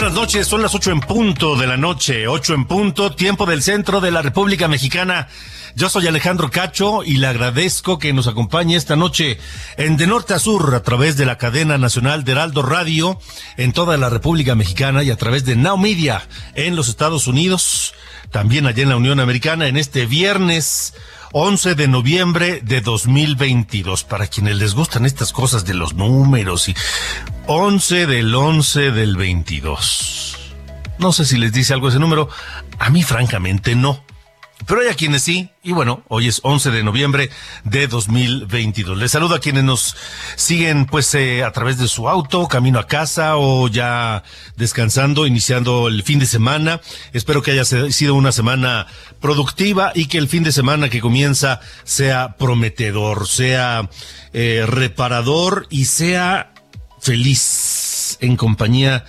Buenas noches, son las ocho en punto de la noche, ocho en punto, tiempo del centro de la República Mexicana. Yo soy Alejandro Cacho y le agradezco que nos acompañe esta noche en De Norte a Sur a través de la cadena nacional de Heraldo Radio en toda la República Mexicana y a través de Now Media en los Estados Unidos, también allá en la Unión Americana en este viernes 11 de noviembre de 2022. Para quienes les gustan estas cosas de los números y 11 del 11 del 22. No sé si les dice algo ese número. A mí francamente no. Pero hay a quienes sí, y bueno, hoy es 11 de noviembre de 2022. Les saludo a quienes nos siguen pues eh, a través de su auto, camino a casa o ya descansando, iniciando el fin de semana. Espero que haya sido una semana productiva y que el fin de semana que comienza sea prometedor, sea eh, reparador y sea feliz en compañía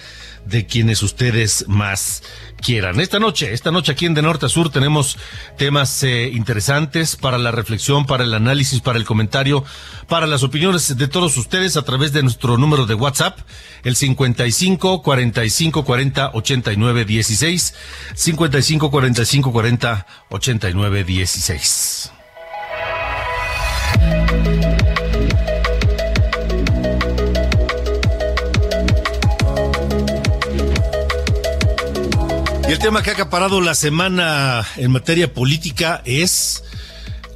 de quienes ustedes más quieran. Esta noche, esta noche aquí en De Norte a Sur tenemos temas eh, interesantes para la reflexión, para el análisis, para el comentario, para las opiniones de todos ustedes a través de nuestro número de WhatsApp, el 55 45 40 89 16, 55 45 40 89 16. El tema que ha acaparado la semana en materia política es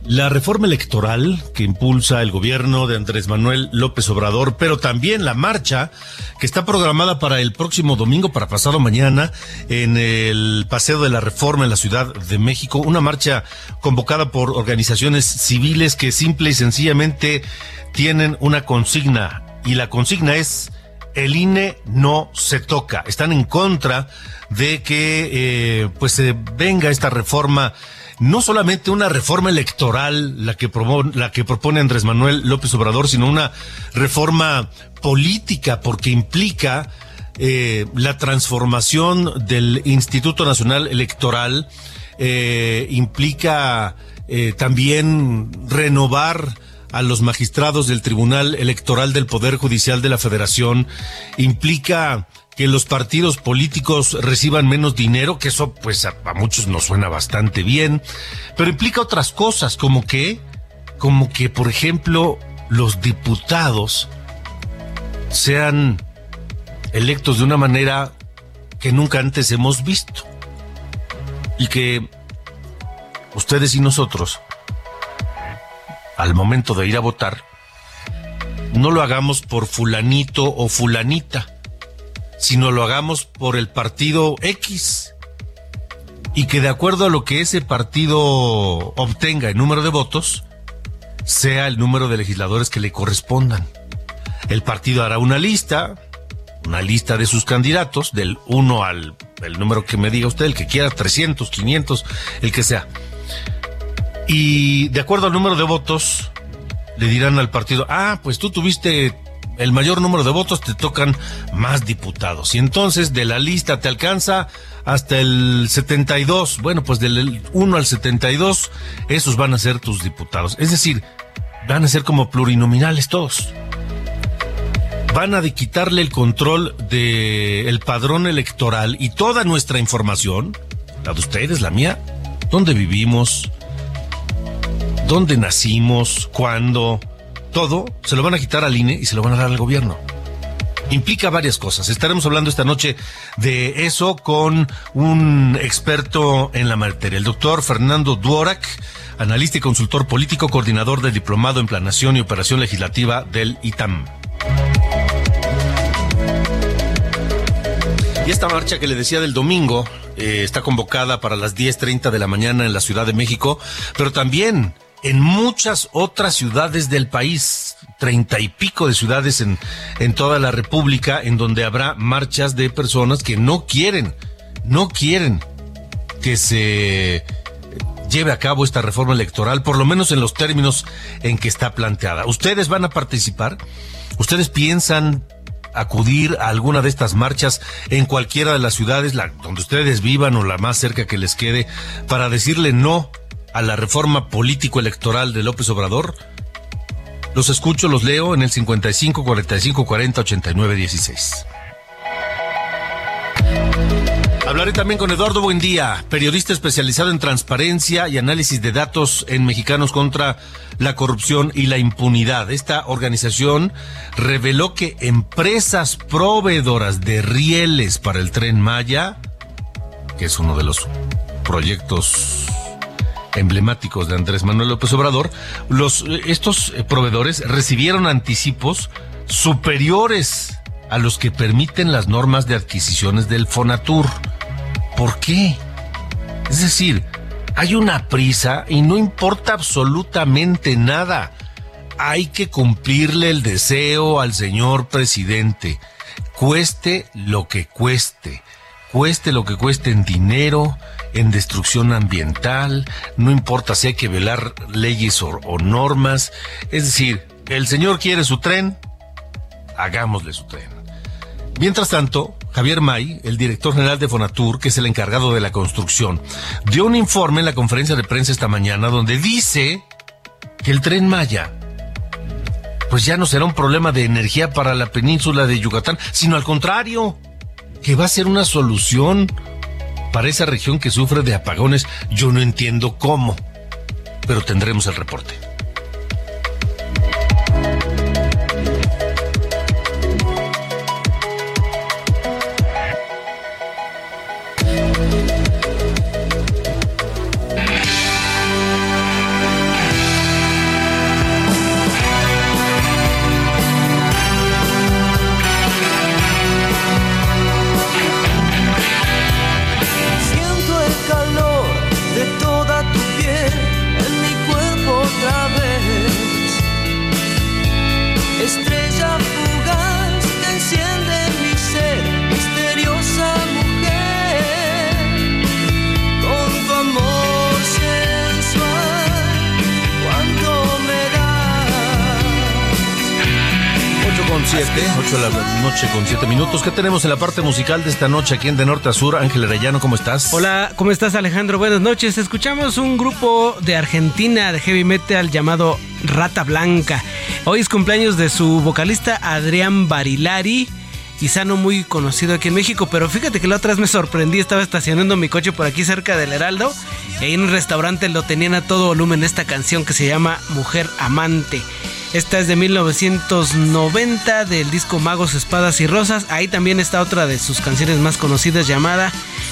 la reforma electoral que impulsa el gobierno de Andrés Manuel López Obrador, pero también la marcha que está programada para el próximo domingo, para pasado mañana, en el Paseo de la Reforma en la Ciudad de México, una marcha convocada por organizaciones civiles que simple y sencillamente tienen una consigna, y la consigna es el INE no se toca. Están en contra de que eh, pues se venga esta reforma no solamente una reforma electoral la que, la que propone Andrés Manuel López Obrador, sino una reforma política porque implica eh, la transformación del Instituto Nacional Electoral, eh, implica también renovar a los magistrados del Tribunal Electoral del Poder Judicial de la Federación, implica que los partidos políticos reciban menos dinero, que eso pues a, muchos nos suena bastante bien, pero implica otras cosas, como que, como que por ejemplo los diputados sean electos de una manera que nunca antes hemos visto. Y que ustedes y nosotros al momento de ir a votar no lo hagamos por fulanito o fulanita sino lo hagamos por el partido X y que de acuerdo a lo que ese partido obtenga en número de votos, sea el número de legisladores que le correspondan. El partido hará una lista, una lista de sus candidatos, del 1 al el número que me diga usted, el que quiera, 300, 500, el que sea. Y de acuerdo al número de votos, le dirán al partido, ah, pues tú tuviste el mayor número de votos te tocan más diputados. Y entonces de la lista te alcanza hasta el 72. Bueno, pues del 1 al 72, esos van a ser tus diputados. Es decir, van a ser como plurinominales todos. van a quitarle el control del el padrón electoral y toda nuestra información, la de ustedes, la mía, dónde vivimos, dónde nacimos, cuándo, todo, se lo van a quitar al INE y se lo van a dar al gobierno. Implica varias cosas. Estaremos hablando esta noche de eso con un experto en la materia, el doctor Fernando Duorak, analista y consultor político, coordinador de diplomado en planación y operación legislativa del ITAM. Y esta marcha que le decía del domingo eh, está convocada para las 10.30 de la mañana en la Ciudad de México, pero también en muchas otras ciudades del país, treinta y pico de ciudades en, en toda la República, en donde habrá marchas de personas que no quieren, no quieren que se lleve a cabo esta reforma electoral, por lo menos en los términos en que está planteada. ¿Ustedes van a participar? ¿Ustedes piensan acudir a alguna de estas marchas en cualquiera de las ciudades la, donde ustedes vivan o la más cerca que les quede para decirle no a la reforma político-electoral de López Obrador? Los escucho, los leo en el 55 45 40 89 16. Hablaré también con Eduardo Buendía, periodista especializado en transparencia y análisis de datos en Mexicanos contra la corrupción y la impunidad. Esta organización reveló que empresas proveedoras de rieles para el tren Maya, que es uno de los proyectos emblemáticos de Andrés Manuel López Obrador, los, estos proveedores recibieron anticipos superiores a los que permiten las normas de adquisiciones del Fonatur. ¿Por qué? Es decir, hay una prisa y no importa absolutamente nada. Hay que cumplirle el deseo al señor presidente, cueste lo que cueste, cueste lo que cueste en dinero, en destrucción ambiental, no importa si hay que velar leyes o, o normas. Es decir, el señor quiere su tren, hagámosle su tren. Mientras tanto, Javier May, el director general de Fonatur, que es el encargado de la construcción, dio un informe en la conferencia de prensa esta mañana donde dice que el tren Maya pues ya no será un problema de energía para la península de Yucatán, sino al contrario, que va a ser una solución para esa región que sufre de apagones. Yo no entiendo cómo, pero tendremos el reporte. Con siete minutos. ¿Qué tenemos en la parte musical de esta noche aquí en De Norte a Sur? Ángel Arellano, ¿cómo estás? Hola, ¿cómo estás Alejandro? Buenas noches. Escuchamos un grupo de Argentina de heavy metal llamado Rata Blanca. Hoy es cumpleaños de su vocalista Adrián Barilari quizá no muy conocido aquí en México, pero fíjate que la otra vez me sorprendí, estaba estacionando mi coche por aquí cerca del Heraldo y ahí en un restaurante lo tenían a todo volumen esta canción que se llama Mujer Amante. Esta es de 1990 del disco Magos, Espadas y Rosas. Ahí también está otra de sus canciones más conocidas llamada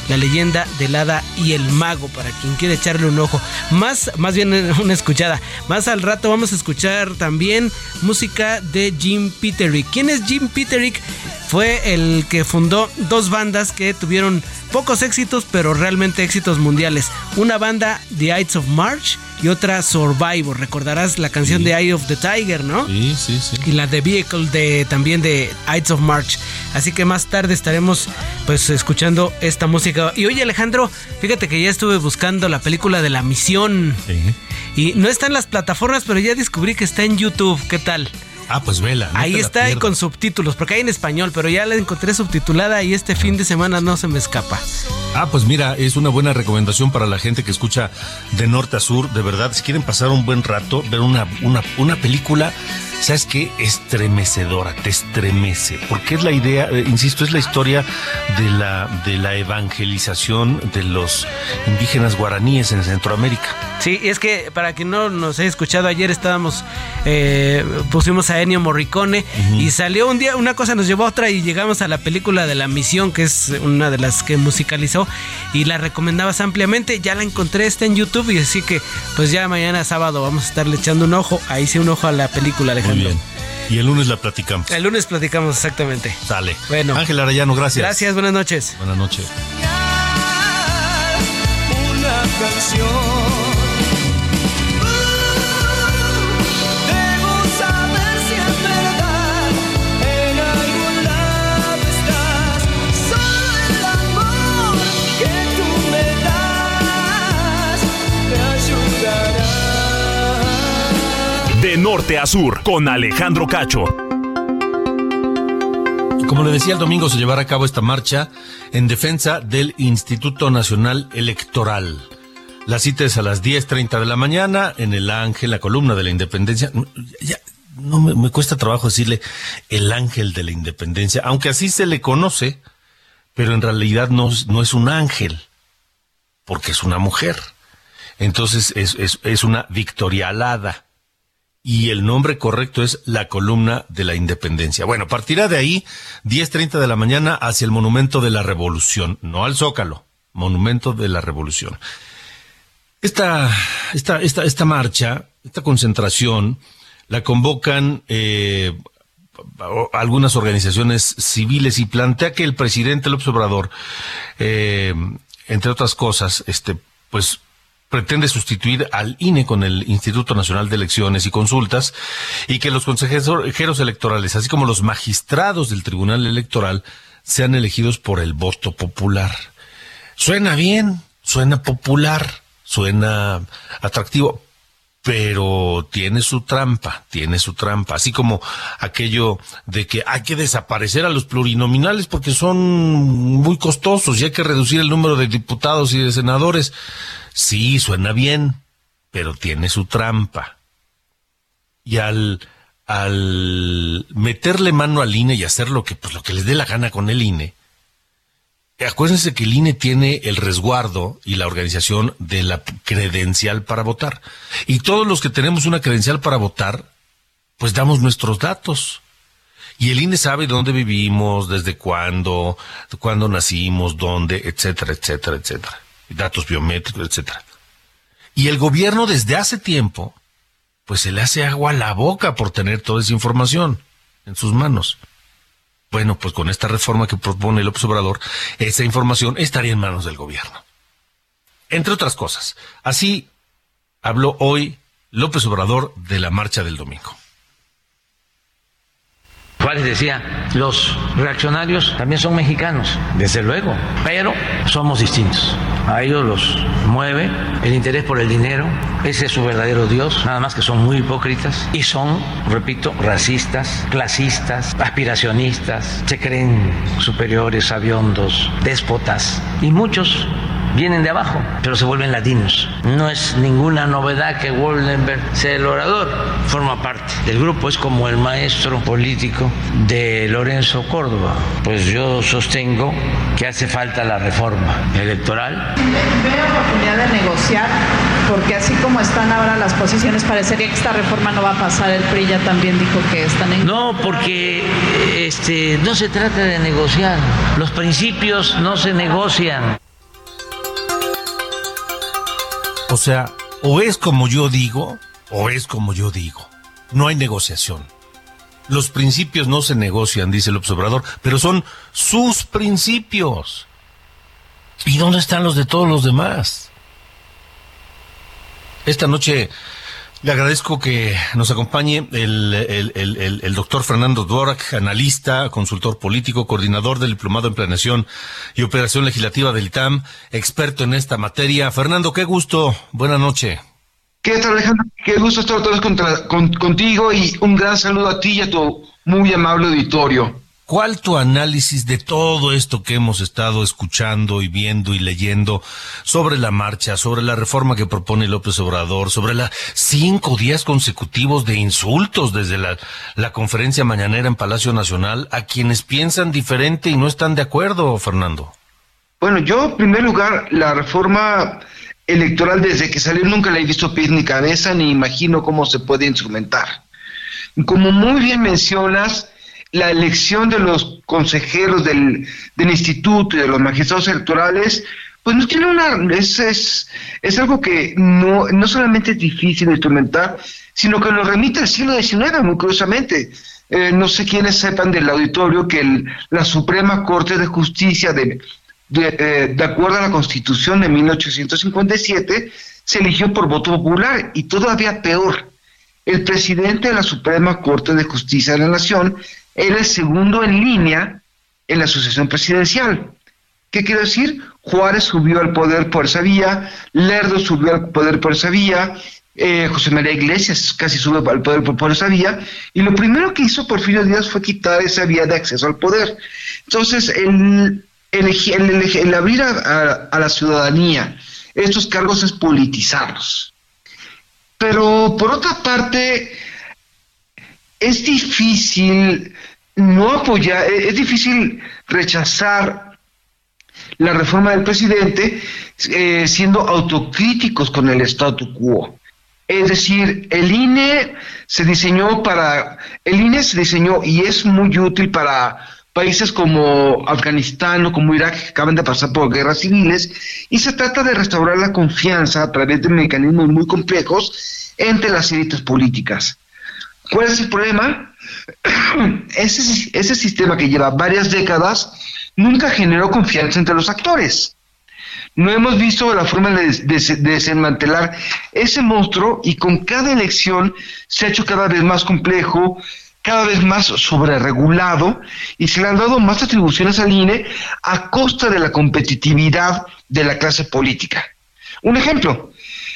La leyenda del hada y el mago para quien quiere echarle un ojo. Más, más bien una escuchada. Más al rato vamos a escuchar también música de Jim Peterick. ¿Quién es Jim Peterick? Fue el que fundó dos bandas que tuvieron pocos éxitos, pero realmente éxitos mundiales. Una banda, The Ides of March, y otra Survivor. Recordarás la canción de Eye of the Tiger, ¿no? Sí, sí, sí. Y la de Vehicle de también de Ides of March. Así que más tarde estaremos pues escuchando esta música. Y oye Alejandro, fíjate que ya estuve buscando la película de la misión. Sí. Y no está en las plataformas, pero ya descubrí que está en YouTube. ¿Qué tal? Ah, pues vela. Ahí está con subtítulos, porque hay en español, pero ya la encontré subtitulada y este fin de semana no se me escapa. Ah, pues mira, es una buena recomendación para la gente que escucha de norte a sur. De verdad, si quieren pasar un buen rato, ver una, una, una película ¿sabes qué? Estremecedora, te estremece, porque es la idea, eh, insisto, es la historia de la, de la evangelización de los indígenas guaraníes en Centroamérica. Sí, es que para quien no nos haya escuchado, ayer estábamos, eh, pusimos a Ennio Morricone y salió un día, una cosa nos llevó a otra y llegamos a la película de La Misión, que es una de las que musicalizó y la recomendabas ampliamente. Ya la encontré, está en YouTube y así que pues ya mañana sábado vamos a estarle echando un ojo. Ahí sí un ojo a la película, Alejandro. Muy bien. Y el lunes la platicamos. El lunes platicamos exactamente. Sale. Bueno. Ángel Arayano, gracias. Gracias, buenas noches. Buenas noches. Una canción norte a sur, con Alejandro Cacho. Como le decía, el domingo se llevará a cabo esta marcha en defensa del Instituto Nacional Electoral. La cita es a las 10.30 de la mañana en el Ángel, la columna de la Independencia. Ya, no me, cuesta trabajo decirle el Ángel de la Independencia, aunque así se le conoce, pero en realidad no, no es un ángel, porque es una mujer. Entonces es, es, es una victorialada y el nombre correcto es la columna de la independencia. Bueno, partirá de ahí 10.30 de la mañana hacia el Monumento de la Revolución, no al Zócalo, Monumento de la Revolución. Esta, esta, esta, esta marcha, esta concentración, la convocan eh, algunas organizaciones civiles y plantea que el presidente López Obrador, eh, entre otras cosas, este, pues pretende sustituir al INE con el Instituto Nacional de Elecciones y Consultas y que los consejeros electorales, así como los magistrados del Tribunal Electoral, sean elegidos por el voto popular. Suena bien, suena popular, suena atractivo, pero tiene su trampa, tiene su trampa, así como aquello de que hay que desaparecer a los plurinominales porque son muy costosos y hay que reducir el número de diputados y de senadores. Sí, suena bien, pero tiene su trampa. Y al, al meterle mano al INE y hacer lo que, pues, lo que les dé la gana con el INE, acuérdense que el INE tiene el resguardo y la organización de la credencial para votar. Y todos los que tenemos una credencial para votar, pues damos nuestros datos. Y el INE sabe dónde vivimos, desde cuándo, cuándo nacimos, dónde, etcétera, etcétera, etcétera datos biométricos, etcétera. Y el gobierno desde hace tiempo, pues se le hace agua a la boca por tener toda esa información en sus manos. Bueno, pues con esta reforma que propone López Obrador, esa información estaría en manos del gobierno. Entre otras cosas, así habló hoy López Obrador de la marcha del domingo. Juárez decía, los reaccionarios también son mexicanos, desde luego, pero somos distintos. A ellos los mueve el interés por el dinero, ese es su verdadero Dios, nada más que son muy hipócritas y son, repito, racistas, clasistas, aspiracionistas, se creen superiores, sabiondos, déspotas y muchos vienen de abajo, pero se vuelven latinos. No es ninguna novedad que Woldenberg sea el orador, forma parte del grupo, es como el maestro político de Lorenzo Córdoba. Pues yo sostengo que hace falta la reforma electoral. ¿Ve oportunidad de negociar? Porque así como están ahora las posiciones, parecería que esta reforma no va a pasar. El PRI ya también dijo que están en... No, porque este, no se trata de negociar. Los principios no se negocian. O sea, o es como yo digo, o es como yo digo. No hay negociación. Los principios no se negocian, dice el observador, pero son sus principios. ¿Y dónde están los de todos los demás? Esta noche le agradezco que nos acompañe el, doctor Fernando Dvorak, analista, consultor político, coordinador del Diplomado en Planeación y Operación Legislativa del ITAM, experto en esta materia. Fernando, qué gusto. Buenas noches. ¿Qué tal, Alejandro? Qué gusto estar vez contigo y un gran saludo a ti y a tu muy amable auditorio. ¿Cuál tu análisis de todo esto que hemos estado escuchando y viendo y leyendo sobre la marcha, sobre la reforma que propone López Obrador, sobre los cinco días consecutivos de insultos desde la, conferencia mañanera en Palacio Nacional a quienes piensan diferente y no están de acuerdo, Fernando? Bueno, yo en primer lugar, la reforma electoral desde que salió nunca la he visto pie ni cabeza, ni imagino cómo se puede instrumentar. Como muy bien mencionas, la elección de los consejeros del, instituto y de los magistrados electorales, pues no tiene una, es, es, es algo que no, no solamente es difícil de instrumentar, sino que nos remite al siglo XIX, muy curiosamente. Eh, no sé quiénes sepan del auditorio que la Suprema Corte de Justicia, de, de, eh, de acuerdo a la Constitución de 1857, se eligió por voto popular y todavía peor. El presidente de la Suprema Corte de Justicia de la Nación era el segundo en línea en la sucesión presidencial. ¿Qué quiero decir? Juárez subió al poder por esa vía, Lerdo subió al poder por esa vía, eh, José María Iglesias casi sube al poder por, esa vía, y lo primero que hizo Porfirio Díaz fue quitar esa vía de acceso al poder. Entonces, el, el, abrir a, a la ciudadanía estos cargos es politizarlos. Pero por otra parte, es difícil no apoyar, e-, es difícil rechazar la reforma del presidente eh, siendo autocríticos con el statu quo. Es decir, el INE se diseñó para, el INE se diseñó y es muy útil para países como Afganistán o como Irak que acaban de pasar por guerras civiles y se trata de restaurar la confianza a través de mecanismos muy complejos entre las élites políticas. ¿Cuál es el problema? Ese, sistema que lleva varias décadas nunca generó confianza entre los actores. No hemos visto la forma de, desmantelar ese monstruo y con cada elección se ha hecho cada vez más complejo, cada vez más sobreregulado y se le han dado más atribuciones al INE a costa de la competitividad de la clase política. Un ejemplo,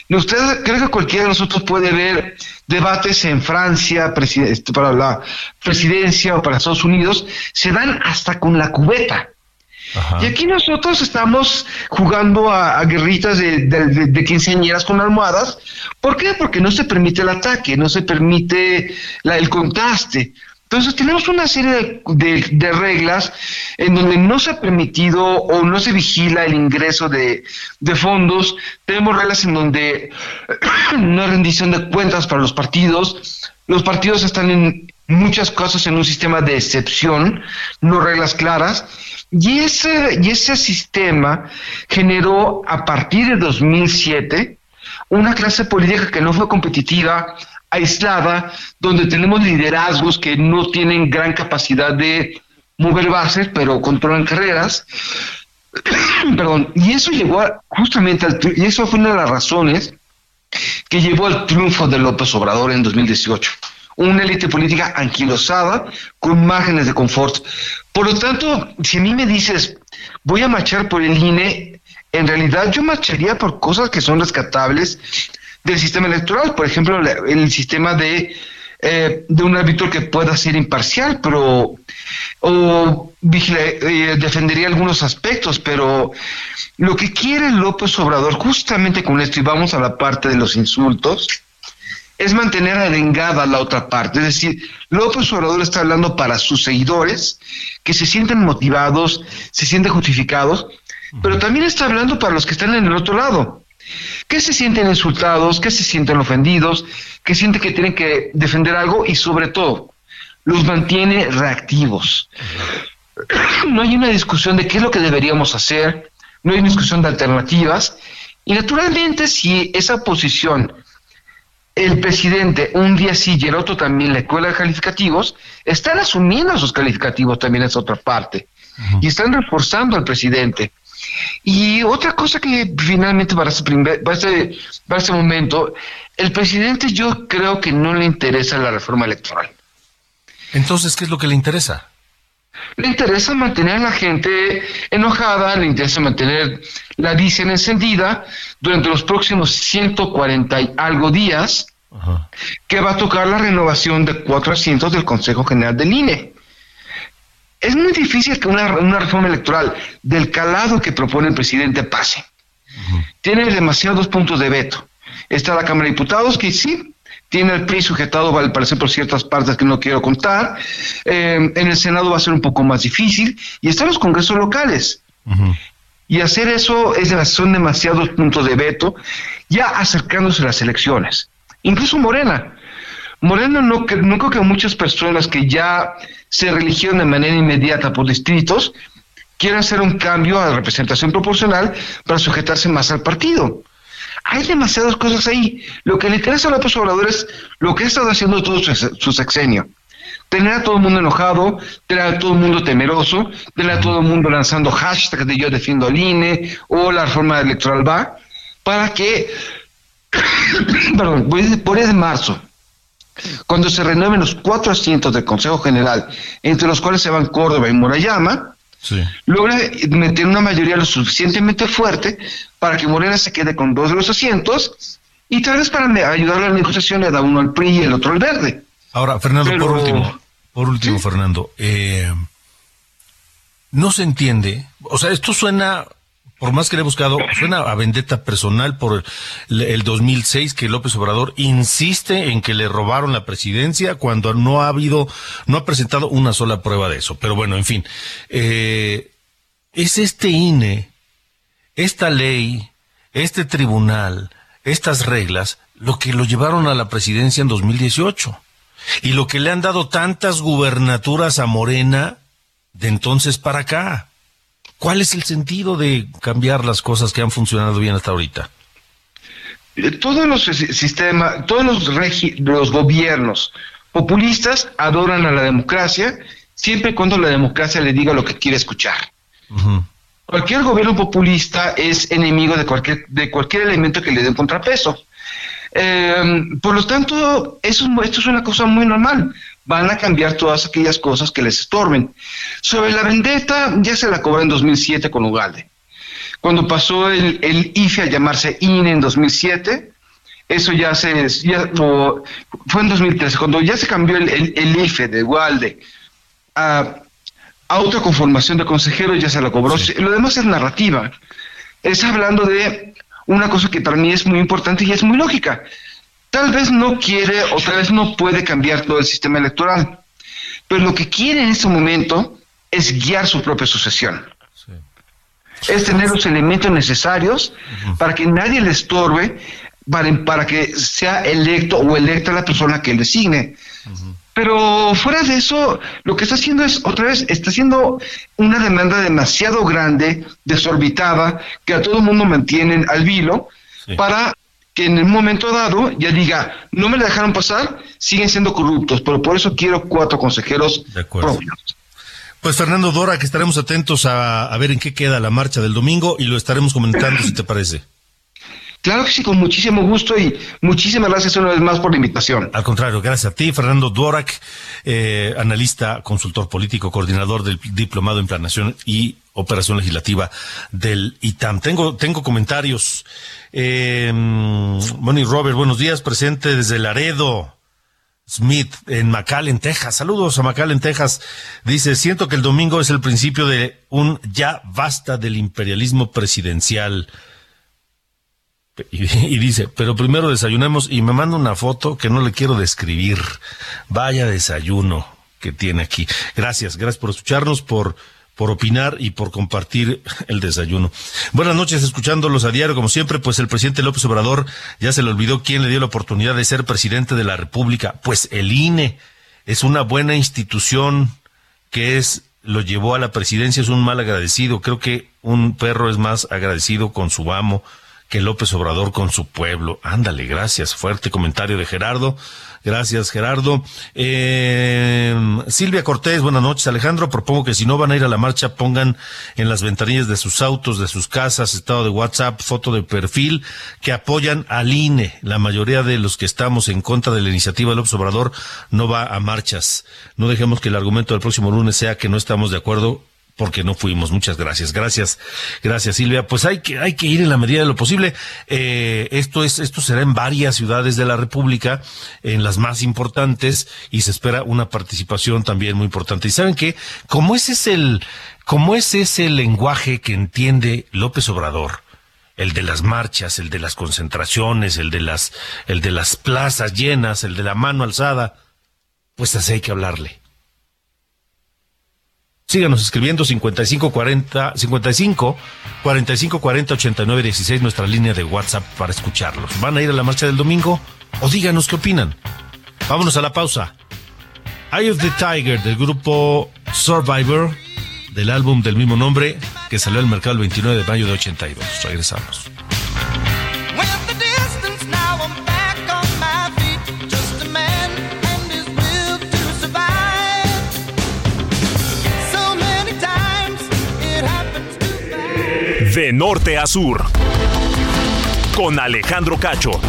Usted cree que cualquiera de nosotros puede ver debates en Francia este, para la presidencia o para Estados Unidos, se dan hasta con la cubeta. Y aquí nosotros estamos jugando a, guerritas de, de, de, quinceañeras con almohadas. ¿Por qué? Porque no se permite el ataque, no se permite el contraste. Entonces tenemos una serie de, reglas en donde no se ha permitido o no se vigila el ingreso de, fondos. Tenemos reglas en donde no hay rendición de cuentas para los partidos. Los partidos están en muchas cosas en un sistema de excepción, no reglas claras. Y ese, y ese sistema generó a partir de 2007 una clase política que no fue competitiva, aislada, donde tenemos liderazgos que no tienen gran capacidad de mover bases, pero controlan carreras. Perdón, y eso llevó justamente al y eso fue una de las razones que llevó al triunfo de López Obrador en 2018. Una élite política anquilosada con márgenes de confort. Por lo tanto, si a mí me dices, voy a marchar por el INE, en realidad yo marcharía por cosas que son rescatables del sistema electoral, por ejemplo, el sistema de, eh, de un árbitro que pueda ser imparcial, pero o eh, defendería algunos aspectos, pero lo que quiere López Obrador justamente con esto, y vamos a la parte de los insultos, es mantener arengada la otra parte. Es decir, López Obrador está hablando para sus seguidores, que se sienten motivados, se sienten justificados, pero también está hablando para los que están en el otro lado que se sienten insultados, que se sienten ofendidos, que sienten que tienen que defender algo y sobre todo los mantiene reactivos. No hay una discusión de qué es lo que deberíamos hacer, no hay una discusión de alternativas. Y naturalmente si esa posición el presidente un día sí y el otro también le cuela calificativos, están asumiendo esos calificativos también esa otra parte. Y están reforzando al presidente. Y otra cosa que finalmente para este, para este, para este momento, el presidente yo creo que no le interesa la reforma electoral. Entonces, ¿qué es lo que le interesa? Le interesa mantener a la gente enojada, le interesa mantener la dicen encendida durante los próximos 140 y algo días, que va a tocar la renovación de cuatro asientos del Consejo General del INE. Es muy difícil que una, una reforma electoral del calado que propone el presidente pase. Tiene demasiados puntos de veto. Está la Cámara de Diputados, que sí, tiene el PRI sujetado, al parecer, por ciertas partes que no quiero contar. Eh, en el Senado va a ser un poco más difícil. Y están los congresos locales. Y hacer eso es, son demasiados puntos de veto, ya acercándose a las elecciones. Incluso Morena. Morena no, no creo que muchas personas que ya se religieron de manera inmediata por distritos quieran hacer un cambio a la representación proporcional para sujetarse más al partido. Hay demasiadas cosas ahí. Lo que le interesa a López Obrador es lo que ha estado haciendo todo su, sexenio. Tener a todo el mundo enojado, tener a todo el mundo temeroso, tener a todo el mundo lanzando hashtags de yo defiendo al INE o la reforma electoral va, para que, perdón, por el de marzo, cuando se renueven los cuatro asientos del Consejo General, entre los cuales se van Córdoba y Murayama, logra meter una mayoría lo suficientemente fuerte para que Morena se quede con dos de los asientos y tal vez para ayudar a la negociación le da uno al PRI y el otro al verde. Ahora, Fernando, por último, por último, Fernando, eh, no se entiende, o sea, esto suena por más que le he buscado, suena a vendetta personal por el, 2006 que López Obrador insiste en que le robaron la presidencia cuando no ha habido, no ha presentado una sola prueba de eso. Pero bueno, en fin, eh, es este INE, esta ley, este tribunal, estas reglas, lo que lo llevaron a la presidencia en 2018 y lo que le han dado tantas gubernaturas a Morena de entonces para acá. ¿Cuál es el sentido de cambiar las cosas que han funcionado bien hasta ahorita? Eh, todos los sistemas, todos los, los gobiernos populistas adoran a la democracia siempre y cuando la democracia le diga lo que quiere escuchar. Cualquier gobierno populista es enemigo de cualquier, de cualquier elemento que le dé un contrapeso. Em, por lo tanto, eso, esto es una cosa muy normal van a cambiar todas aquellas cosas que les estorben. Sobre la vendetta, ya se la cobró en 2007 con Ugalde. Cuando pasó el, IFE a llamarse INE en 2007, eso ya se, ya, fue en 2013, cuando ya se cambió el, IFE de Ugalde a, a, otra conformación de consejeros, ya se la cobró. Lo demás es narrativa. Es hablando de una cosa que para mí es muy importante y es muy lógica Tal vez no quiere o tal vez no puede cambiar todo el sistema electoral, pero lo que quiere en este momento es guiar su propia sucesión. Es tener los elementos necesarios para que nadie le estorbe, para, que sea electo o electa la persona que él designe. Pero fuera de eso, lo que está haciendo es, otra vez, está haciendo una demanda demasiado grande, desorbitada, que a todo el mundo mantienen al vilo, para que en el momento dado ya diga, no me la dejaron pasar, siguen siendo corruptos, pero por eso quiero cuatro consejeros propios. Pues Fernando Dora, que estaremos atentos a, a ver en qué queda la marcha del domingo y lo estaremos comentando si te parece. Claro que sí, con muchísimo gusto y muchísimas gracias una vez más por la invitación. Al contrario, gracias a ti, Fernando Dorak, eh, analista, consultor político, coordinador del Diplomado en Planación y Operación Legislativa del ITAM. Tengo, tengo comentarios. Eh, Bonnie Robert, buenos días, presente desde Laredo. Smith en McAllen, Texas. Saludos a McAllen, Texas. Dice, siento que el domingo es el principio de un ya basta del imperialismo presidencial. Y, dice, pero primero desayunemos y me manda una foto que no le quiero describir. Vaya desayuno que tiene aquí. Gracias, gracias por escucharnos, por, por opinar y por compartir el desayuno. Buenas noches, escuchándolos a diario, como siempre, pues el presidente López Obrador ya se le olvidó quién le dio la oportunidad de ser presidente de la República. Pues el INE es una buena institución que es lo llevó a la presidencia, es un mal agradecido. Creo que un perro es más agradecido con su amo que López Obrador con su pueblo. Ándale, gracias. Fuerte comentario de Gerardo. Gracias, Gerardo. Eh, Silvia Cortés, buenas noches. Alejandro, propongo que si no van a ir a la marcha, pongan en las ventanillas de sus autos, de sus casas, estado de WhatsApp, foto de perfil, que apoyan al INE. La mayoría de los que estamos en contra de la iniciativa de López Obrador no va a marchas. No dejemos que el argumento del próximo lunes sea que no estamos de acuerdo porque no fuimos. Muchas gracias. Gracias, gracias Silvia. Pues hay que, hay que ir en la medida de lo posible. Eh, esto es, esto será en varias ciudades de la República, en las más importantes, y se espera una participación también muy importante. Y saben que, como ese es el, como ese es el lenguaje que entiende López Obrador, el de las marchas, el de las concentraciones, el de las, el de las plazas llenas, el de la mano alzada, pues así hay que hablarle. Síganos escribiendo 5540 55 45 40 89 16 nuestra línea de WhatsApp para escucharlos. ¿Van a ir a la marcha del domingo? O díganos qué opinan. Vámonos a la pausa. Eye of the Tiger del grupo Survivor del álbum del mismo nombre que salió al mercado el 29 de mayo de 82. Regresamos. De norte a sur. Con Alejandro Cacho.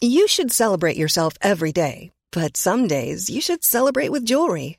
You should celebrate yourself every day, but some days you should celebrate with jewelry.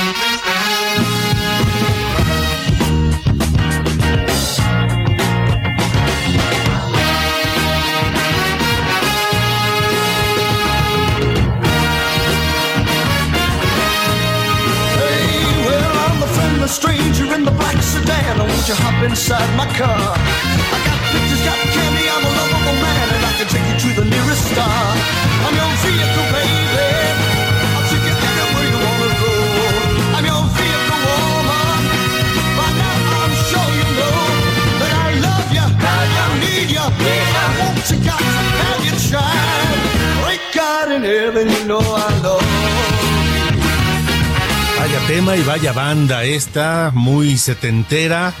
Stranger in the black sedan. Won't you hop inside my car? I got pictures, got candy, I'm a lovable man, and I can take you to the nearest star. I'm your vehicle, baby. I'll take you anywhere you wanna go. I'm your vehicle, woman. By now I'm sure you know that I love you, I need you, I want you, got to have you try. Break God in heaven, you know I. Vaya tema y vaya banda esta, muy setentera.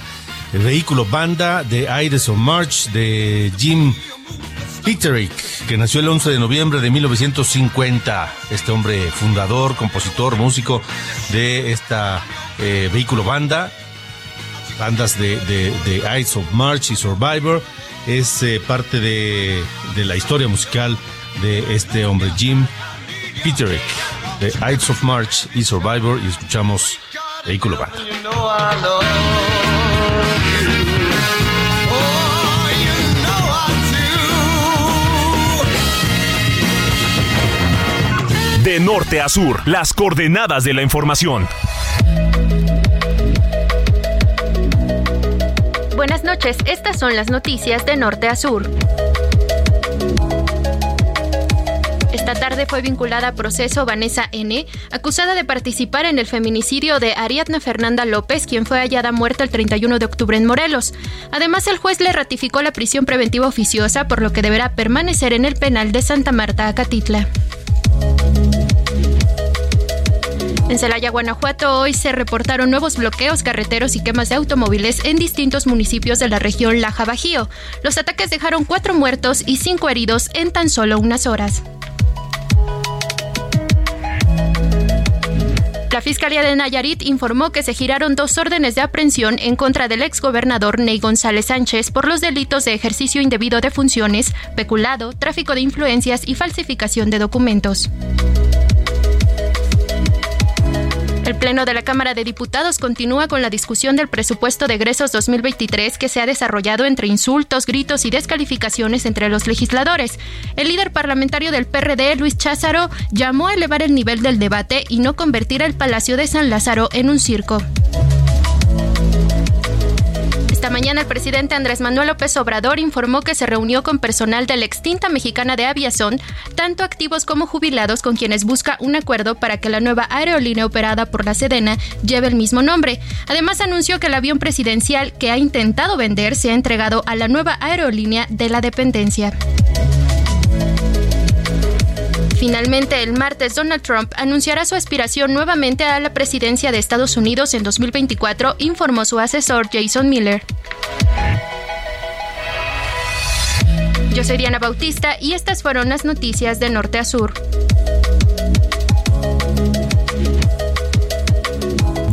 El vehículo banda de Aires of March de Jim Peterick, que nació el 11 de noviembre de 1950. Este hombre fundador, compositor, músico de esta eh, vehículo banda, bandas de, de, of March y Survivor, es eh, parte de, de la historia musical de este hombre, Jim Peterick, de Ides of March y Survivor, y escuchamos Vehículo Banda. De norte a sur, las coordenadas de la información. Buenas noches, estas son las noticias de norte a sur. Esta tarde fue vinculada a proceso Vanessa N., acusada de participar en el feminicidio de Ariadna Fernanda López, quien fue hallada muerta el 31 de octubre en Morelos. Además, el juez le ratificó la prisión preventiva oficiosa, por lo que deberá permanecer en el penal de Santa Marta, Acatitla. En Celaya, Guanajuato, hoy se reportaron nuevos bloqueos carreteros y quemas de automóviles en distintos municipios de la región Laja Bajío. Los ataques dejaron cuatro muertos y cinco heridos en tan solo unas horas. La Fiscalía de Nayarit informó que se giraron dos órdenes de aprehensión en contra del exgobernador Ney González Sánchez por los delitos de ejercicio indebido de funciones, peculado, tráfico de influencias y falsificación de documentos. El Pleno de la Cámara de Diputados continúa con la discusión del presupuesto de egresos 2023 que se ha desarrollado entre insultos, gritos y descalificaciones entre los legisladores. El líder parlamentario del PRD, Luis Cházaro, llamó a elevar el nivel del debate y no convertir el Palacio de San Lázaro en un circo. Esta mañana el presidente Andrés Manuel López Obrador informó que se reunió con personal de la extinta mexicana de aviación, tanto activos como jubilados, con quienes busca un acuerdo para que la nueva aerolínea operada por la Sedena lleve el mismo nombre. Además anunció que el avión presidencial que ha intentado vender se ha entregado a la nueva aerolínea de la dependencia. Finalmente, el martes, Donald Trump anunciará su aspiración nuevamente a la presidencia de Estados Unidos en 2024, informó su asesor Jason Miller. Yo soy Diana Bautista y estas fueron las noticias de norte a sur.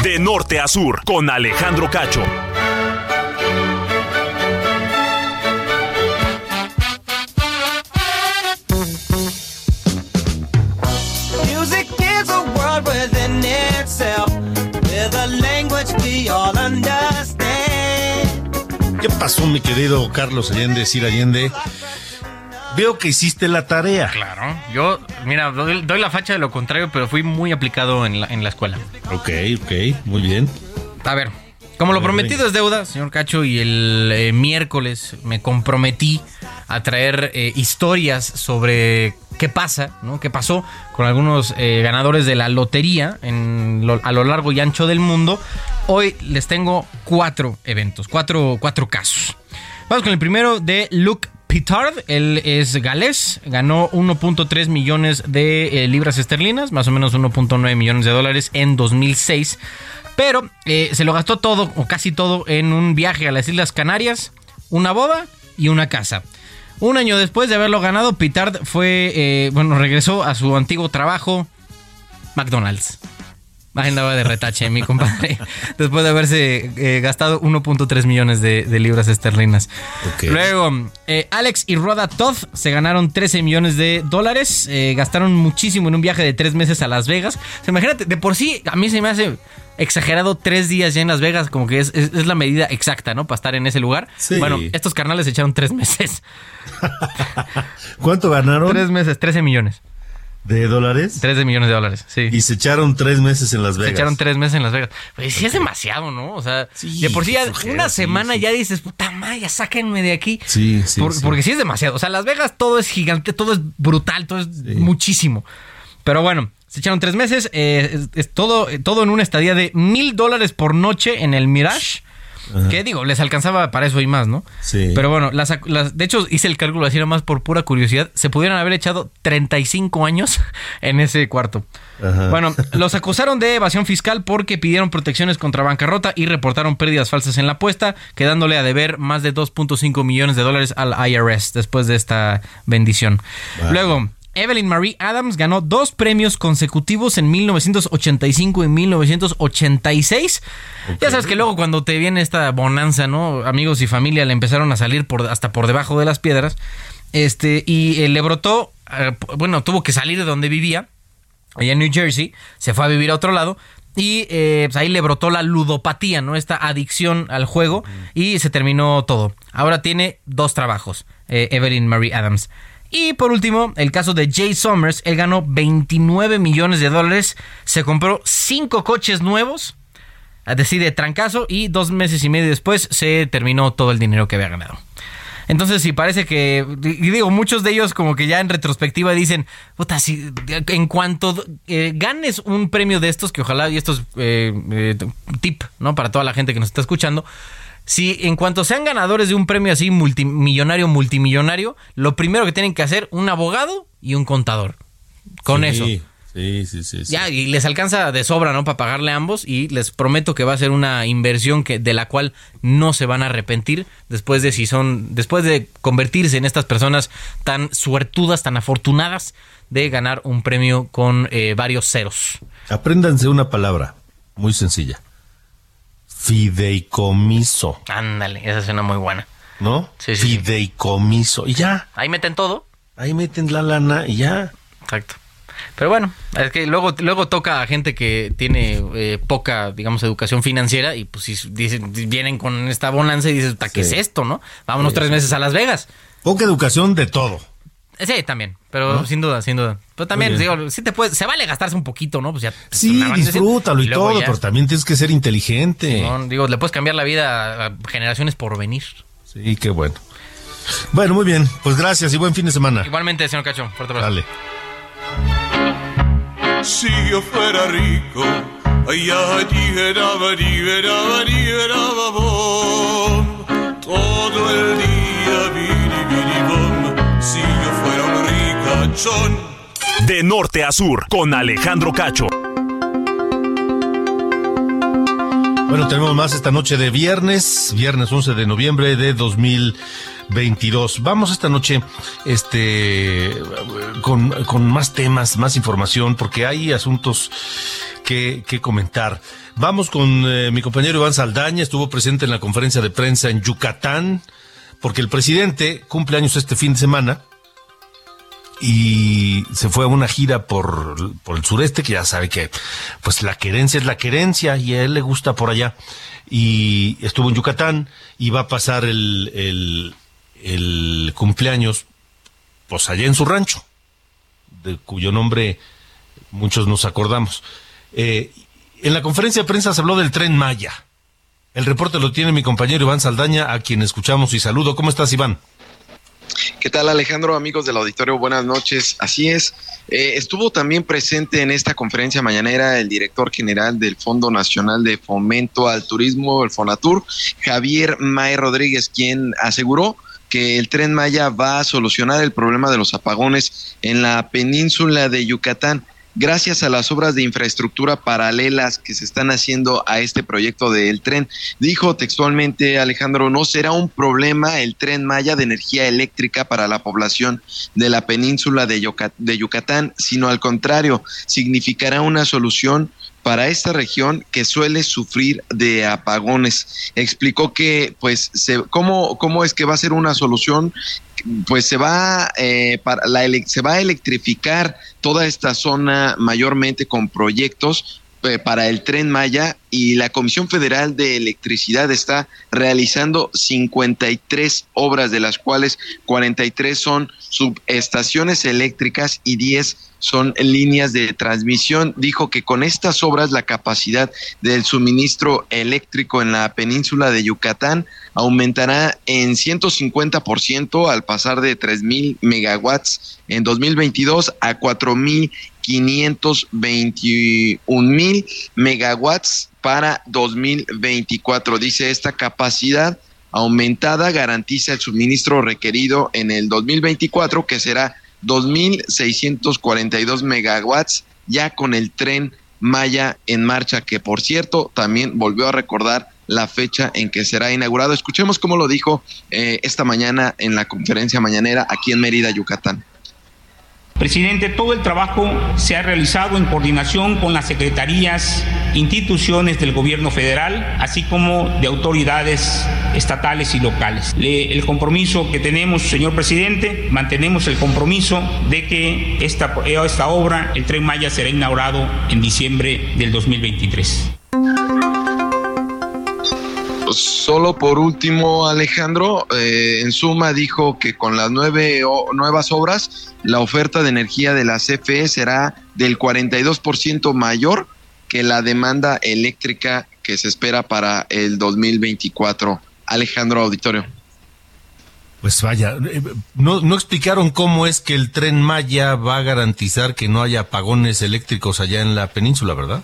De norte a sur, con Alejandro Cacho. ¿Qué pasó, mi querido Carlos Allende, Sir Allende? Veo que hiciste la tarea. Claro, yo, mira, doy, doy la facha de lo contrario, pero fui muy aplicado en la, en la escuela. Ok, ok, muy bien. A ver, como lo prometido es deuda, señor Cacho, y el eh, miércoles me comprometí a traer eh, historias sobre qué pasa, ¿no? ¿Qué pasó con algunos eh, ganadores de la lotería a lo largo y ancho del mundo? Hoy les tengo cuatro eventos, cuatro, cuatro casos. Vamos con el primero de Luke Pitard, él es galés, ganó 1.3 millones de eh, libras esterlinas, más o menos 1.9 millones de dólares en 2006, pero eh, se lo gastó todo o casi todo en un viaje a las Islas Canarias, una boda y una casa. Un año después de haberlo ganado, Pitard fue, eh, bueno, regresó a su antiguo trabajo, McDonald's. Andaba de retache, mi compadre. Después de haberse eh, gastado 1.3 millones de, de libras esterlinas. Luego, eh, Alex y Rhoda Todd se ganaron 13 millones de dólares. eh, gastaron muchísimo en un viaje de tres meses a Las Vegas. O sea, imagínate, de por sí, a mí se me hace exagerado tres días ya en Las Vegas, como que es, es- es la medida exacta, ¿no? Para estar en ese lugar. Sí. Bueno, estos carnales se echaron tres meses. ¿Cuánto ganaron? Tres meses, 13 millones. ¿De dólares? 13 millones de dólares, sí. Y se echaron tres meses en Las Se Vegas. echaron tres meses en Las Vegas. Pues sí es demasiado, ¿no? O sea, de por sí ya una sí, semana ya dices, puta madre, ya sáquenme de aquí. Sí, sí, Por- sí. Porque sí es demasiado. O sea, Las Vegas todo es gigante, todo es brutal, todo es muchísimo. Pero bueno, se echaron tres meses. eh, es, es todo, todo en una estadía de mil dólares por noche en el Mirage. Ajá. Que digo, les alcanzaba para eso y más, ¿no? Sí. Pero bueno, las, de hecho hice el cálculo así nomás por pura curiosidad. Se pudieron haber echado 35 años en ese cuarto. Ajá. Bueno, los acusaron de evasión fiscal porque pidieron protecciones contra bancarrota y reportaron pérdidas falsas en la apuesta, quedándole a deber más de 2.5 millones de dólares al IRS después de esta bendición. Luego, Evelyn Marie Adams ganó dos premios consecutivos en 1985 y 1986. Ya sabes que luego cuando te viene esta bonanza, ¿no? Amigos y familia le empezaron a salir por, hasta por debajo de las piedras. este, y eh, le brotó, eh, bueno, tuvo que salir de donde vivía, allá en New Jersey, se fue a vivir a otro lado. Y eh, pues ahí le brotó la ludopatía, ¿no? Esta adicción al juego y se terminó todo. Ahora tiene dos trabajos, eh, Evelyn Marie Adams. Y por último, el caso de Jay Summers, él ganó 29 millones de dólares, se compró cinco coches nuevos, así de trancazo, y dos meses y medio después se terminó todo el dinero que había ganado. Entonces, sí, parece que, y digo, muchos de ellos como que ya en retrospectiva dicen, puta, si en cuanto eh, ganes un premio de estos, que ojalá, y esto es eh, eh, tip, ¿no? Para toda la gente que nos está escuchando, si en cuanto sean ganadores de un premio así multimillonario, multimillonario, lo primero que tienen que hacer, un abogado y un contador. Con Sí, eso. Sí, sí, sí. sí. Ya, y les alcanza de sobra, ¿no? Para pagarle a ambos. Y les prometo que va a ser una inversión que, de la cual no se van a arrepentir después de si son. Después de convertirse en estas personas tan suertudas, tan afortunadas de ganar un premio con eh, varios ceros. Apréndanse una palabra muy sencilla. Fideicomiso, Ándale, esa suena muy buena. ¿no? Sí, sí, sí. Fideicomiso. Y ya, Ahí meten todo. ahí meten la lana y ya. Exacto. Pero bueno, es que luego, luego toca a gente que tiene eh, poca, digamos, educación financiera y pues si dicen, vienen con esta bonanza y dices, "Ta, ¿qué Sí. es esto, no? Vámonos Sí, tres meses a Las Vegas. Poca educación de todo. Sí, también, pero ¿No? sin duda, sin duda. Pero también, digo, sí te puede, se vale gastarse un poquito, ¿no? Pues ya. Sí, disfrútalo y, todo, ya, pero también tienes que ser inteligente. no, digo, le puedes cambiar la vida a generaciones por venir. Sí, qué bueno. Bueno, muy bien. Pues gracias y buen fin de semana. Igualmente, señor Cacho, fuerte abrazo. Dale. Si yo fuera rico, bom. todo el día, ricachón. De norte a sur, con Alejandro Cacho. Bueno, tenemos más esta noche de viernes, viernes 11 de noviembre de 2022. Vamos esta noche este, con, con más temas, más información, porque hay asuntos que, que comentar. Vamos con eh, mi compañero Iván Saldaña, estuvo presente en la conferencia de prensa en Yucatán, porque el presidente cumple años este fin de semana y se fue a una gira por, por el sureste, que ya sabe que pues la querencia es la querencia y a él le gusta por allá. Y estuvo en Yucatán y va a pasar el, el, cumpleaños pues allá en su rancho, de cuyo nombre muchos nos acordamos. Eh, en la conferencia de prensa se habló del tren Maya. El reporte lo tiene mi compañero Iván Saldaña, a quien escuchamos y saludo. ¿Cómo estás, Iván? ¿Qué tal Alejandro, amigos del auditorio? Buenas noches. Así es, eh, estuvo también presente en esta conferencia mañanera el director general del Fondo Nacional de Fomento al Turismo, el FONATUR, Javier May Rodríguez, quien aseguró que el tren Maya va a solucionar el problema de los apagones en la península de Yucatán gracias a las obras de infraestructura paralelas que se están haciendo a este proyecto del tren. Dijo textualmente Alejandro, no será un problema el tren Maya de energía eléctrica para la población de la península de, Yucat de Yucatán, sino al contrario, significará una solución para esta región que suele sufrir de apagones. Explicó que, pues, se, ¿cómo, ¿cómo es que va a ser una solución? Pues se va, eh, para la se va a electrificar toda esta zona mayormente con proyectos para el tren Maya y la Comisión Federal de Electricidad está realizando 53 obras, de las cuales 43 son subestaciones eléctricas y 10 son líneas de transmisión. Dijo que con estas obras la capacidad del suministro eléctrico en la península de Yucatán aumentará en 150% al pasar de 3.000 megawatts en 2022 a 4.521 mil megawatts para 2024. Dice esta capacidad aumentada garantiza el suministro requerido en el 2024 que será 2.642 megawatts ya con el tren Maya en marcha, que por cierto también volvió a recordar la fecha en que será inaugurado. Escuchemos cómo lo dijo eh, esta mañana en la conferencia mañanera aquí en Mérida, Yucatán. Presidente, todo el trabajo se ha realizado en coordinación con las secretarías instituciones del gobierno federal, así como de autoridades estatales y locales. Le- el compromiso que tenemos, señor presidente, mantenemos el compromiso de que esta, esta obra, el tren Maya, será inaugurado en diciembre del 2023. Solo por último, Alejandro, eh, en suma dijo que con las nueve o- nuevas obras, la oferta de energía de la CFE será del 42% mayor que la demanda eléctrica que se espera para el 2024. Alejandro Auditorio. Pues vaya, eh, no, no explicaron cómo es que el tren Maya va a garantizar que no haya apagones eléctricos allá en la península, ¿verdad?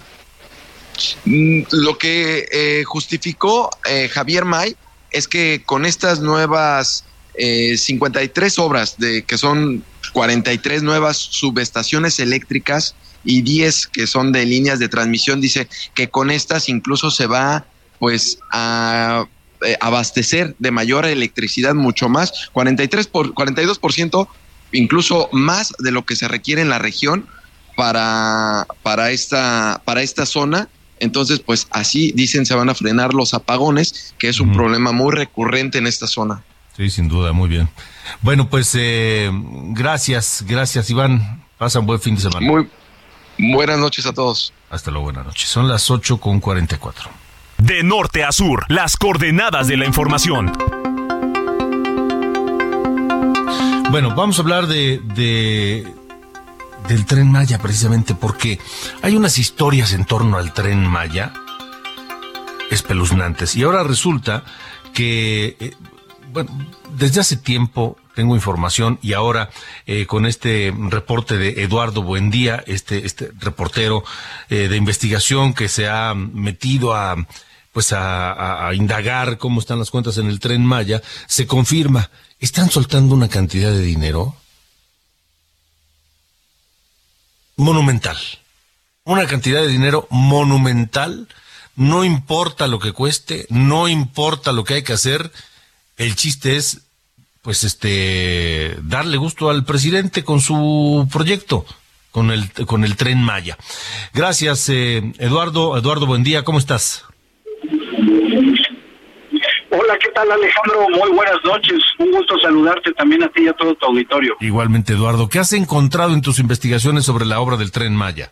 Mm, Lo que eh, justificó eh, Javier May es que con estas nuevas eh, 53 obras, de que son 43 nuevas subestaciones eléctricas y 10 que son de líneas de transmisión, dice que con estas incluso se va pues a eh, abastecer de mayor electricidad mucho más, 43 por 42% incluso más de lo que se requiere en la región para, para, esta, para esta zona. Entonces, pues así dicen se van a frenar los apagones, que es un problema muy recurrente en esta zona. Sí, sin duda, muy bien. Bueno, pues eh, gracias, gracias Iván. Pasa un buen fin de semana. Muy buenas noches a todos. Hasta luego, buenas noches. Son las 8 con 44. De norte a sur, las coordenadas de la información. Bueno, vamos a hablar de, de del tren Maya precisamente porque hay unas historias en torno al tren Maya espeluznantes. Y ahora resulta que eh, bueno, desde hace tiempo tengo información y ahora eh, con este reporte de Eduardo Buendía, este, este reportero eh, de investigación que se ha metido a pues a, indagar cómo están las cuentas en el tren Maya, se confirma, están soltando una cantidad de dinero monumental. Una cantidad de dinero monumental. No importa lo que cueste, no importa lo que hay que hacer. El chiste es, pues, este, darle gusto al presidente con su proyecto, con el, con el tren Maya. Gracias, eh, Eduardo. Eduardo, buen día. ¿Cómo estás? Hola, ¿qué tal Alejandro? Muy buenas noches. Un gusto saludarte también a ti y a todo tu auditorio. Igualmente, Eduardo. ¿Qué has encontrado en tus investigaciones sobre la obra del tren Maya?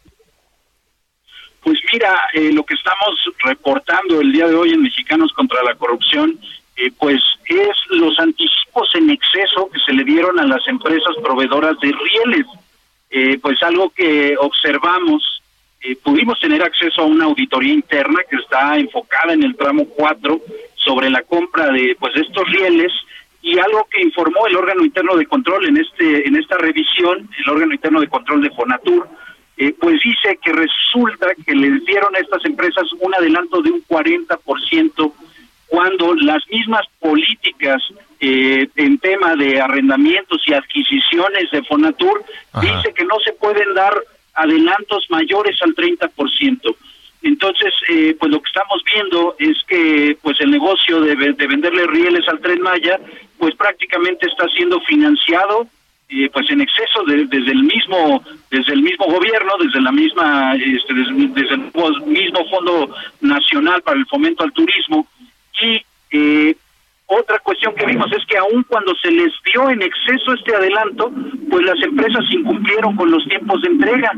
Pues mira, eh, lo que estamos reportando el día de hoy en Mexicanos contra la Corrupción, eh, pues es los anticipos en exceso que se le dieron a las empresas proveedoras de rieles. Eh, pues algo que observamos, eh, pudimos tener acceso a una auditoría interna que está enfocada en el tramo 4 sobre la compra de pues estos rieles y algo que informó el órgano interno de control en este en esta revisión, el órgano interno de control de Fonatur, eh, pues dice que resulta que les dieron a estas empresas un adelanto de un 40% cuando las mismas políticas eh, en tema de arrendamientos y adquisiciones de Fonatur Ajá. dice que no se pueden dar adelantos mayores al 30%. Entonces, eh, pues lo que estamos viendo es que pues el negocio de, ve- de venderle rieles al Tren Maya, pues prácticamente está siendo financiado eh, pues en exceso de- desde el mismo desde el mismo gobierno, desde la misma este, desde, desde el mismo Fondo Nacional para el Fomento al Turismo y eh, otra cuestión que vimos es que aun cuando se les dio en exceso este adelanto, pues las empresas incumplieron con los tiempos de entrega.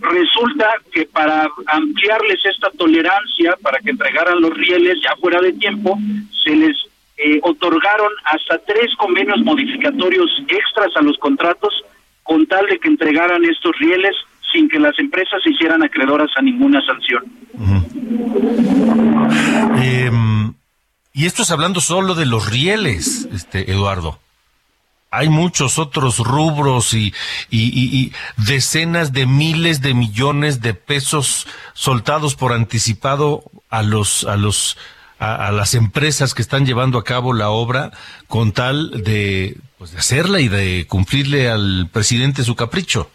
Resulta que para ampliarles esta tolerancia, para que entregaran los rieles ya fuera de tiempo, se les eh, otorgaron hasta tres convenios modificatorios extras a los contratos con tal de que entregaran estos rieles sin que las empresas se hicieran acreedoras a ninguna sanción. Em, y esto es hablando solo de los rieles, este Eduardo. Hay muchos otros rubros y, y- y- decenas de miles de millones de pesos soltados por anticipado a los a los a las empresas que están llevando a cabo la obra con tal de, pues, de hacerla y de cumplirle al presidente su capricho.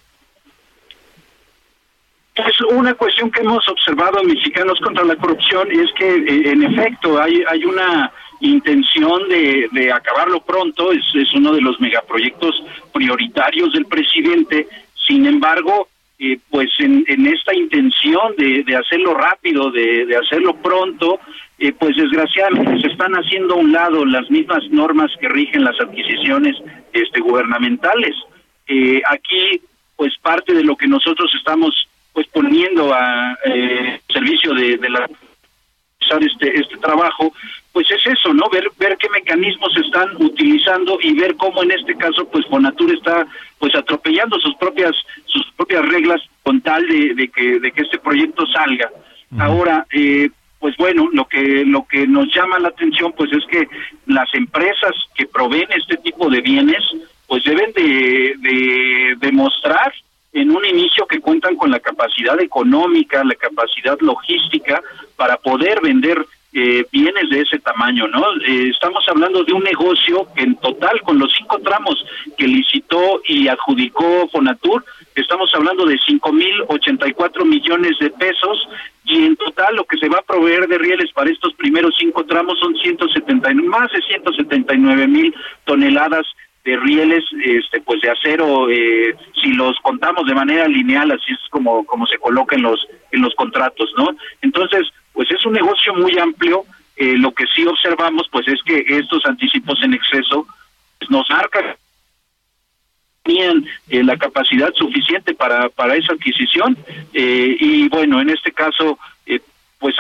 Es una cuestión que hemos observado Mexicanos contra la Corrupción es que, eh, en efecto, hay, hay una intención de, de acabarlo pronto, es, es uno de los megaproyectos prioritarios del presidente. Sin embargo, eh, pues en, en, esta intención de, de hacerlo rápido, de, de hacerlo pronto, eh, pues desgraciadamente se están haciendo a un lado las mismas normas que rigen las adquisiciones este, gubernamentales. Eh, aquí, pues parte de lo que nosotros estamos pues poniendo a eh, servicio de, de la este este trabajo pues es eso no ver ver qué mecanismos están utilizando y ver cómo en este caso pues Fonatur está pues atropellando sus propias sus propias reglas con tal de, de que de que este proyecto salga. Ahora eh, pues bueno lo que lo que nos llama la atención pues es que las empresas que proveen este tipo de bienes pues deben de, de demostrar en un inicio que cuentan con la capacidad económica, la capacidad logística para poder vender eh, bienes de ese tamaño, ¿no? Eh, estamos hablando de un negocio que en total, con los cinco tramos que licitó y adjudicó Fonatur, estamos hablando de cinco mil ochenta y cuatro millones de pesos y en total lo que se va a proveer de rieles para estos primeros cinco tramos son 170, más de 179 mil toneladas de rieles este pues de acero eh, si los contamos de manera lineal así es como como se coloca en los en los contratos no entonces pues es un negocio muy amplio. Eh, lo que sí observamos pues es que estos anticipos en exceso pues, nos marcan tenían eh, la capacidad suficiente para para esa adquisición. Eh, y bueno en este caso eh,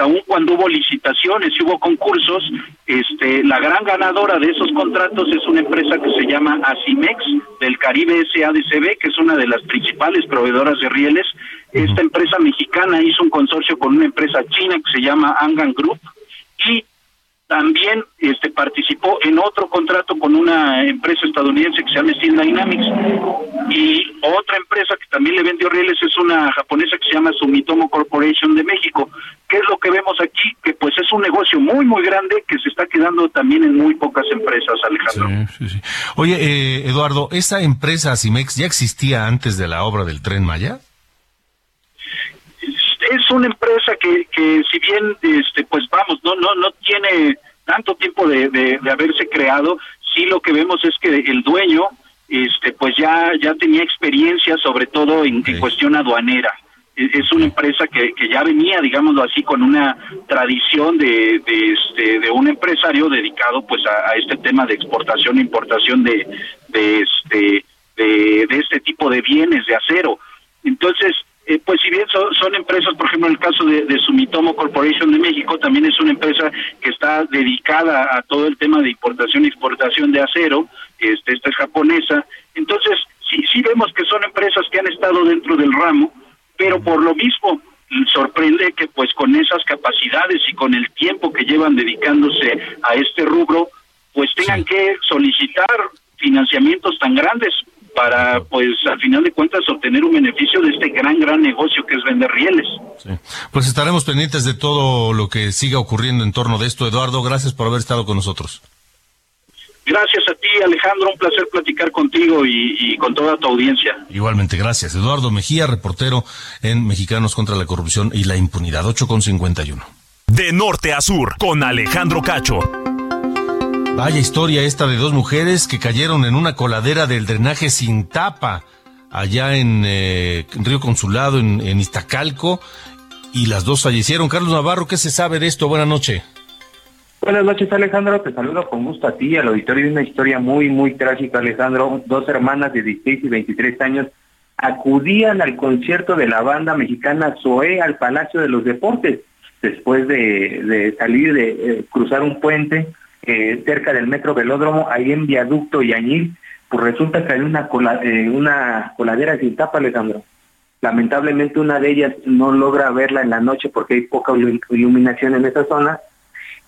aun cuando hubo licitaciones y hubo concursos, este, la gran ganadora de esos contratos es una empresa que se llama Asimex del Caribe SADCB, que es una de las principales proveedoras de rieles. Esta empresa mexicana hizo un consorcio con una empresa china que se llama Angan Group y también este participó en otro contrato con una empresa estadounidense que se llama Steel Dynamics y otra empresa que también le vendió rieles es una japonesa que se llama Sumitomo Corporation de México. ¿Qué es lo que vemos aquí? Que pues es un negocio muy muy grande que se está quedando también en muy pocas empresas, Alejandro. Oye, eh, Eduardo, ¿esa empresa Cimex ya existía antes de la obra del Tren Maya? Es una empresa que, que si bien este pues vamos no no no tiene tanto tiempo de, de, de, haberse creado sí lo que vemos es que el dueño este pues ya ya tenía experiencia sobre todo en, okay. en cuestión aduanera es una empresa que, que, ya venía, digámoslo así, con una tradición de, de, este, de un empresario dedicado pues a, a, este tema de exportación e importación de, de, este, de, de este tipo de bienes de acero. Entonces, eh, pues si bien son, son, empresas, por ejemplo, en el caso de, de, Sumitomo Corporation de México, también es una empresa que está dedicada a todo el tema de importación y exportación de acero, este, esta es japonesa, entonces sí, sí vemos que son empresas que han estado dentro del ramo, pero por lo mismo sorprende que pues con esas capacidades y con el tiempo que llevan dedicándose a este rubro, pues tengan sí. que solicitar financiamientos tan grandes para, pues, al final de cuentas, obtener un beneficio de este gran, gran negocio que es vender rieles. Sí. Pues estaremos pendientes de todo lo que siga ocurriendo en torno de esto. Eduardo, gracias por haber estado con nosotros. Gracias a ti, Alejandro. Un placer platicar contigo y, y, con toda tu audiencia. Igualmente, gracias. Eduardo Mejía, reportero en Mexicanos contra la Corrupción y la Impunidad, 8 con 51. De norte a sur, con Alejandro Cacho. Vaya historia esta de dos mujeres que cayeron en una coladera del drenaje sin tapa allá en, eh, Río Consulado, en, Iztacalco, y las dos fallecieron. Carlos Navarro, ¿qué se sabe de esto? Buenas noches. Buenas noches, Alejandro. Te saludo con gusto a ti al auditorio. Una historia muy, muy trágica, Alejandro. Dos hermanas de 16 y 23 años acudían al concierto de la banda mexicana Zoé al Palacio de los Deportes después de, de salir de eh, cruzar un puente cerca del metro velódromo, ahí en Viaducto y Añil, pues resulta que hay una, cola, eh, una coladera sin tapa, Alejandro. Lamentablemente una de ellas no logra verla en la noche porque hay poca iluminación en esa zona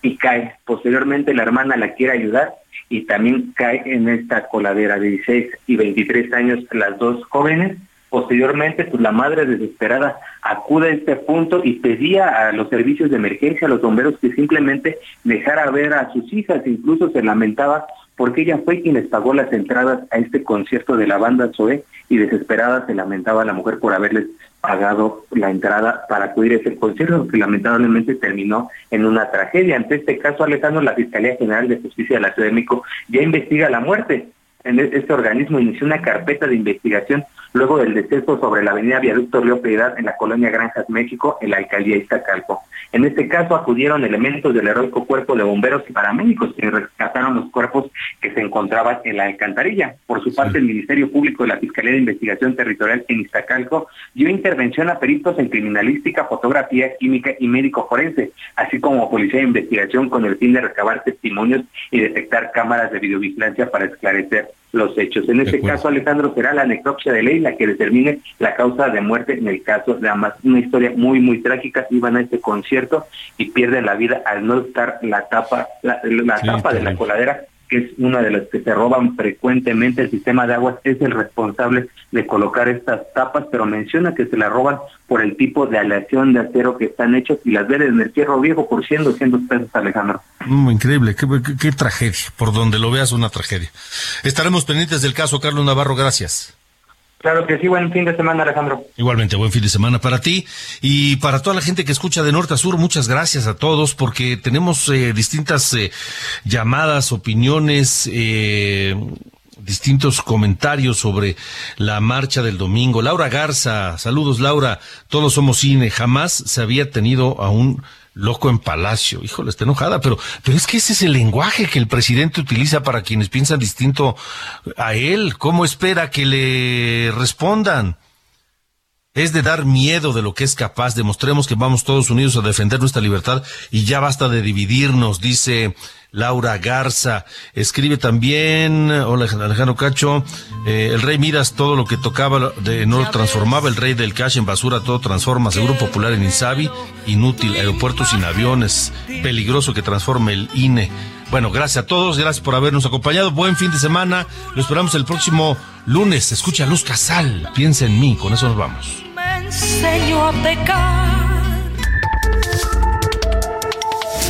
y cae. Posteriormente la hermana la quiere ayudar y también cae en esta coladera de 16 y 23 años las dos jóvenes. Posteriormente, pues la madre desesperada acude a este punto y pedía a los servicios de emergencia, a los bomberos, que simplemente dejara ver a sus hijas. Incluso se lamentaba porque ella fue quien les pagó las entradas a este concierto de la banda Zoe y desesperada se lamentaba a la mujer por haberles pagado la entrada para acudir a ese concierto, que lamentablemente terminó en una tragedia. Ante este caso, Alejandro, la Fiscalía General de Justicia de la Ciudad ya investiga la muerte. En este organismo inició una carpeta de investigación luego del deceso sobre la avenida Viaducto Río Piedad en la colonia Granjas, México, en la alcaldía Iztacalco. En este caso acudieron elementos del heroico cuerpo de bomberos y paramédicos que rescataron los cuerpos que se encontraban en la alcantarilla. Por su parte, el Ministerio Público de la Fiscalía de Investigación Territorial en Iztacalco dio intervención a peritos en criminalística, fotografía, química y médico forense, así como policía de investigación con el fin de recabar testimonios y detectar cámaras de videovigilancia para esclarecer los hechos. En este caso, Alejandro, será la necropsia de ley la que determine la causa de muerte en el caso de ambas. Una historia muy, muy trágica. Iban a este concierto y pierden la vida al no estar la tapa, la, la tapa de la coladera que es una de las que se roban frecuentemente el sistema de aguas, es el responsable de colocar estas tapas, pero menciona que se la roban por el tipo de aleación de acero que están hechos y las venden en el fierro viejo por 100, 200 pesos, Alejandro. Mm, increíble, qué, qué tragedia, por donde lo veas una tragedia. Estaremos pendientes del caso, Carlos Navarro, gracias. Claro que sí, buen fin de semana, Alejandro. Igualmente, buen fin de semana para ti y para toda la gente que escucha de norte a sur. Muchas gracias a todos porque tenemos eh, distintas eh, llamadas, opiniones, eh, distintos comentarios sobre la marcha del domingo. Laura Garza, saludos Laura, todos somos cine, jamás se había tenido a un loco en Palacio. Híjole, está enojada, pero, pero es que ese es el lenguaje que el presidente utiliza para quienes piensan distinto a él. ¿Cómo espera que le respondan? Es de dar miedo de lo que es capaz. Demostremos que vamos todos unidos a defender nuestra libertad y ya basta de dividirnos, dice Laura Garza. Escribe también, hola Alejandro Cacho, eh, el rey Midas todo lo que tocaba de, no lo transformaba, el rey del cash en basura todo transforma, seguro popular en Insabi, inútil, aeropuertos sin aviones, peligroso que transforme el INE. Bueno, gracias a todos, gracias por habernos acompañado, buen fin de semana, lo esperamos el próximo lunes, escucha Luz Casal, piensa en mí, con eso nos vamos. Me enseñó a pecar.